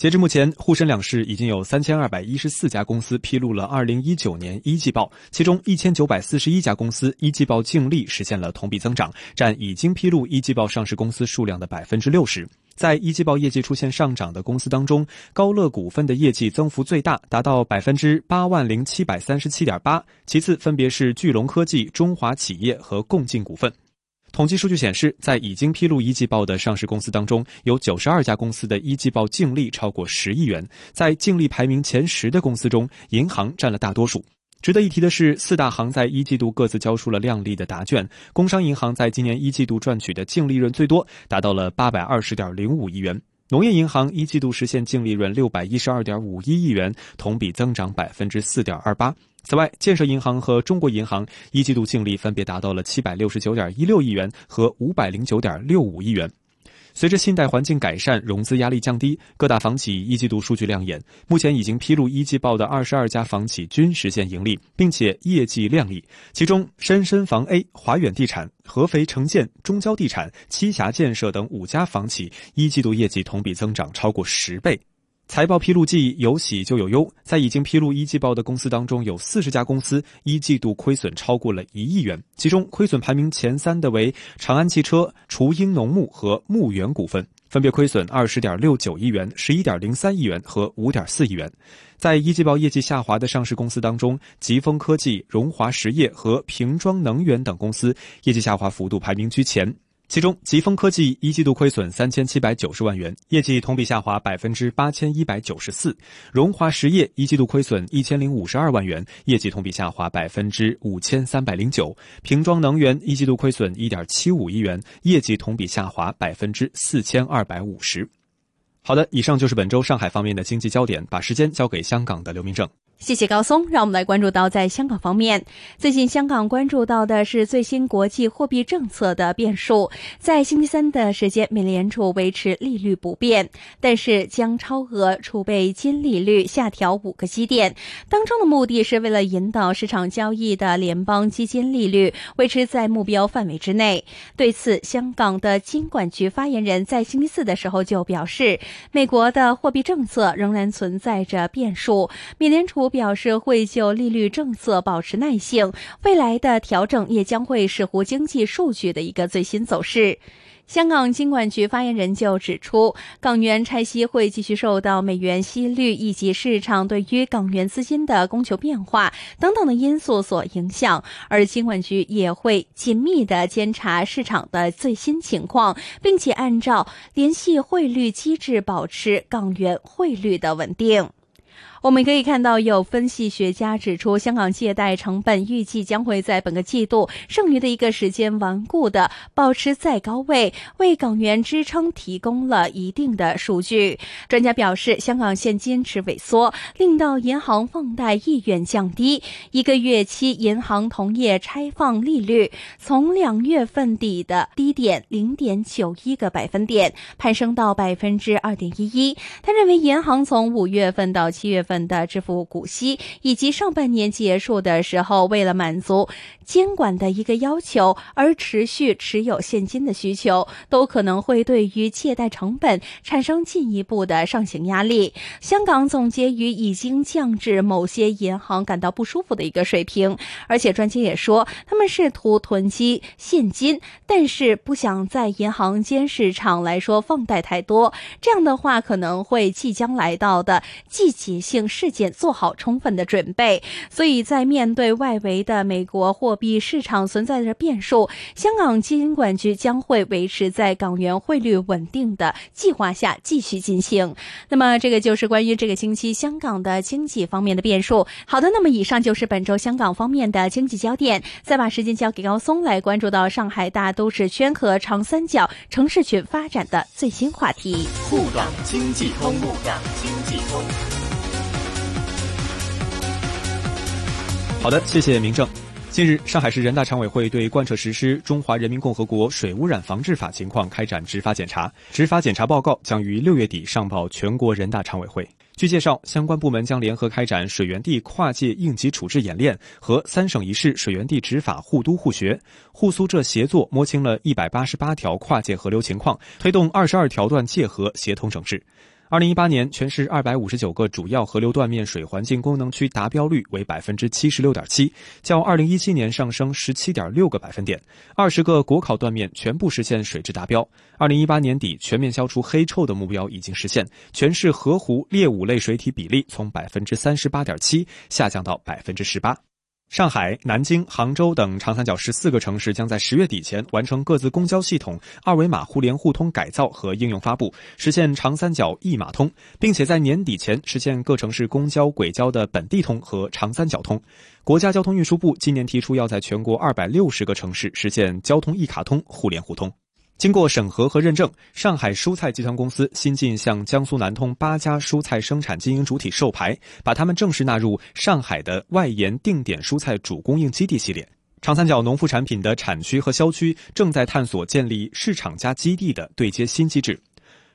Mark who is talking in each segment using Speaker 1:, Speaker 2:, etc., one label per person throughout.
Speaker 1: 截至目前，沪深两市已经有三千二百一十四家公司披露了二零一九年一季报，其中一千九百四十一家公司一季报净利实现了同比增长，占已经披露一季报上市公司数量的百分之六十。在一季报业绩出现上涨的公司当中，高乐股份的业绩增幅最大，达到百分之八万零七百三十七点八，其次分别是巨龙科技、中华企业和共进股份。统计数据显示，在已经披露一季报的上市公司当中，有九十二家公司的一季报净利超过十亿元。在净利排名前十的公司中，银行占了大多数。值得一提的是，四大行在一季度各自交出了靓丽的答卷。工商银行在今年一季度赚取的净利润最多，达到了八百二十点零五亿元。农业银行一季度实现净利润六百一十二点五一亿元，同比增长百分之四点二八。此外，建设银行和中国银行一季度净利分别达到了七百六十九点一六亿元和五百零九点六五亿元。随着信贷环境改善，融资压力降低，各大房企一季度数据亮眼。目前已经披露一季报的二十二家房企均实现盈利，并且业绩亮丽。其中，深深房 A、华远地产、合肥城建、中交地产、栖霞建设等五家房企一季度业绩同比增长超过十倍。财报披露季有喜就有忧，在已经披露一季报的公司当中，有四十家公司一季度亏损超过了一亿元，其中亏损排名前三的为长安汽车、雏鹰农牧和牧原股份，分别亏损二十点六九亿元、十一点零三亿元和五点四亿元。在一季报业绩下滑的上市公司当中，吉丰科技、荣华实业和瓶装能源等公司业绩下滑幅度排名居前。其中，吉丰科技一季度亏损三千七百九十万元，业绩同比下滑百分之八千一百九十四；荣华实业一季度亏损一千零五十二万元，业绩同比下滑百分之五千三百零九；瓶装能源一季度亏损一点七五亿元，业绩同比下滑百分之四千二百五十。好的，以上就是本周上海方面的经济焦点，把时间交给香港的刘明正。
Speaker 2: 谢谢高松，让我们来关注到在香港方面，最近香港关注到的是最新国际货币政策的变数。在星期三的时间，美联储维持利率不变，但是将超额储备金利率下调五个基点，当中的目的是为了引导市场交易的联邦基金利率维持在目标范围之内。对此，香港的金管局发言人在星期四的时候就表示，美国的货币政策仍然存在着变数，美联储。表示会就利率政策保持耐性，未来的调整也将会视乎经济数据的一个最新走势。香港金管局发言人就指出，港元拆息会继续受到美元息率以及市场对于港元资金的供求变化等等的因素所影响，而金管局也会紧密的监察市场的最新情况，并且按照联系汇率机制保持港元汇率的稳定。我们可以看到，有分析学家指出，香港借贷成本预计将会在本个季度剩余的一个时间顽固的保持在高位，为港元支撑提供了一定的数据。专家表示，香港现金池萎缩，令到银行放贷意愿降低。一个月期银行同业拆放利率从两月份底的低点零点九一个百分点攀升到百分之二点一一。他认为，银行从五月份到七月份。份的支付股息，以及上半年结束的时候，为了满足监管的一个要求而持续持有现金的需求，都可能会对于借贷成本产生进一步的上行压力。香港总结于已经降至某些银行感到不舒服的一个水平，而且专家也说，他们试图囤积现金，但是不想在银行间市场来说放贷太多，这样的话可能会即将来到的季节性事件做好充分的准备。所以在面对外围的美国货币市场存在着变数，香港金管局将会维持在港元汇率稳定的计划下继续进行。那么这个就是关于这个星期香港的经济方面的变数。好的，那么以上就是本周香港方面的经济焦点。再把时间交给高松，来关注到上海大都市圈和长三角城市群发展的最新话题。
Speaker 3: 沪港经济通，沪港经济通。
Speaker 1: 好的，谢谢明正。近日，上海市人大常委会对贯彻实施《中华人民共和国水污染防治法》情况开展执法检查，执法检查报告将于六月底上报全国人大常委会。据介绍，相关部门将联合开展水源地跨界应急处置演练和三省一市水源地执法互督互学，沪苏浙协作摸清了一百八十八条跨界河流情况，推动二十二条段界河协同整治。二零一八年，全市二百五十九个主要河流断面水环境功能区达标率为百分之七十六点七，较二零一七年上升十七点六个百分点。二十个国考断面全部实现水质达标。二零一八年底全面消除黑臭的目标已经实现，全市河湖劣五类水体比例从百分之三十八点七下降到百分之十八。上海、南京、杭州等长三角十四个城市将在十月底前完成各自公交系统二维码互联互通改造和应用发布，实现长三角一码通，并且在年底前实现各城市公交轨交的本地通和长三角通。国家交通运输部今年提出要在全国二百六十个城市实现交通一卡通互联互通。经过审核和认证，上海蔬菜集团公司新近向江苏南通八家蔬菜生产经营主体授牌，把他们正式纳入上海的外延定点蔬菜主供应基地系列。长三角农副产品的产区和销区正在探索建立市场加基地的对接新机制。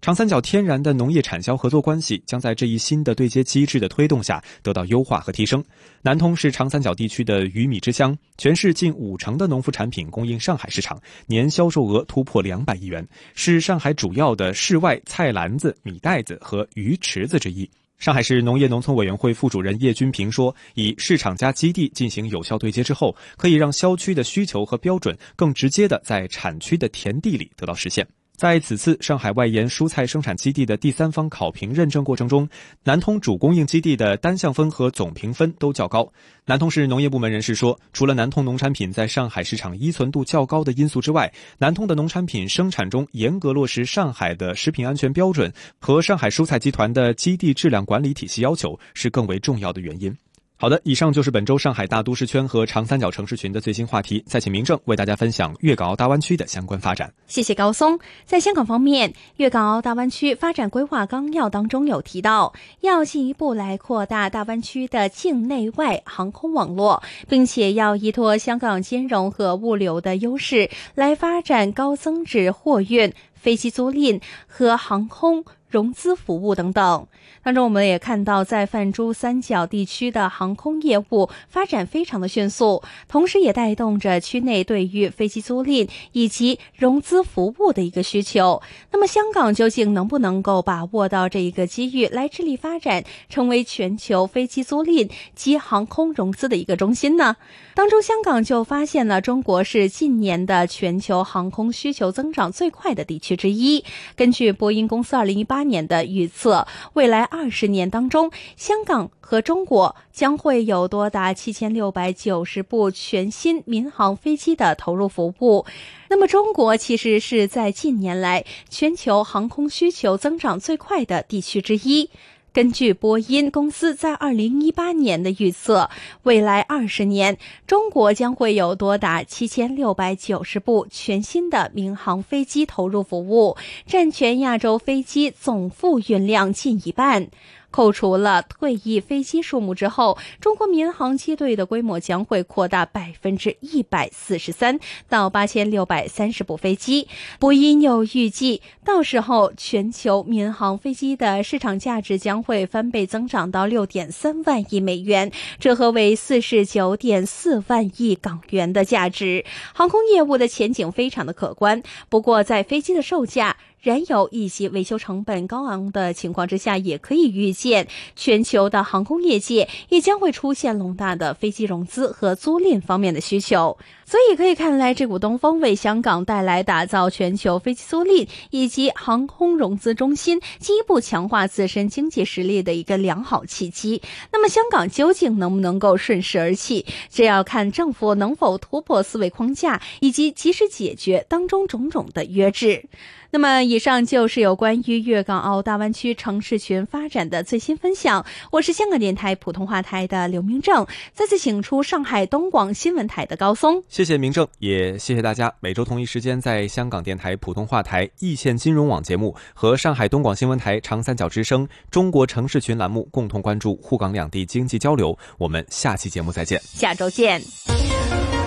Speaker 1: 长三角天然的农业产销合作关系将在这一新的对接机制的推动下得到优化和提升。南通是长三角地区的鱼米之乡，全市近五成的农副产品供应上海市场，年销售额突破两百亿元，是上海主要的室外菜篮子、米袋子和鱼池子之一。上海市农业农村委员会副主任叶军平说：“以市场加基地进行有效对接之后，可以让销区的需求和标准更直接的在产区的田地里得到实现。”在此次上海外延蔬菜生产基地的第三方考评认证过程中，南通主供应基地的单项分和总评分都较高。南通市农业部门人士说，除了南通农产品在上海市场依存度较高的因素之外，南通的农产品生产中严格落实上海的食品安全标准和上海蔬菜集团的基地质量管理体系要求是更为重要的原因。好的，以上就是本周上海大都市圈和长三角城市群的最新话题。再请明正为大家分享粤港澳大湾区的相关发展。
Speaker 2: 谢谢高松。在香港方面，粤港澳大湾区发展规划纲要当中有提到，要进一步来扩大大湾区的境内外航空网络，并且要依托香港金融和物流的优势，来发展高增值货运、飞机租赁和航空。融资服务等等，当中我们也看到，在泛珠三角地区的航空业务发展非常的迅速，同时也带动着区内对于飞机租赁以及融资服务的一个需求。那么，香港究竟能不能够把握到这一个机遇，来致力发展，成为全球飞机租赁及航空融资的一个中心呢？当中，香港就发现了中国是近年的全球航空需求增长最快的地区之一。根据波音公司二零一八。八年的预测，未来二十年当中，香港和中国将会有多达七千六百九十部全新民航飞机的投入服务。那么，中国其实是在近年来全球航空需求增长最快的地区之一。根据波音公司在二零一八年的预测，未来二十年，中国将会有多达七千六百九十部全新的民航飞机投入服务，占全亚洲飞机总付运量近一半。扣除了退役飞机数目之后，中国民航机队的规模将会扩大百分之一百四十三，到八千六百三十部飞机。波音又预计，到时候全球民航飞机的市场价值将会翻倍增长到六点三万亿美元，折合为四十九点四万亿港元的价值。航空业务的前景非常的可观。不过，在飞机的售价。燃油以及维修成本高昂的情况之下，也可以预见，全球的航空业界也将会出现龙大的飞机融资和租赁方面的需求。所以可以看来，这股东风为香港带来打造全球飞机租赁以及航空融资中心，进一步强化自身经济实力的一个良好契机。那么，香港究竟能不能够顺势而起，这要看政府能否突破思维框架，以及及时解决当中种种的约制。那么，以上就是有关于粤港澳大湾区城市群发展的最新分享。我是香港电台普通话台的刘明正，再次请出上海东广新闻台的高松。
Speaker 1: 谢谢明正，也谢谢大家。每周同一时间，在香港电台普通话台易线金融网节目和上海东广新闻台长三角之声中国城市群栏目共同关注沪港两地经济交流。我们下期节目再见，
Speaker 2: 下周见。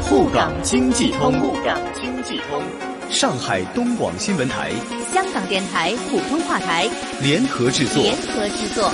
Speaker 3: 沪港经济通，沪港经济通。上海东广新闻台、
Speaker 2: 香港电台普通话台
Speaker 3: 联合制作，
Speaker 2: 联合制作。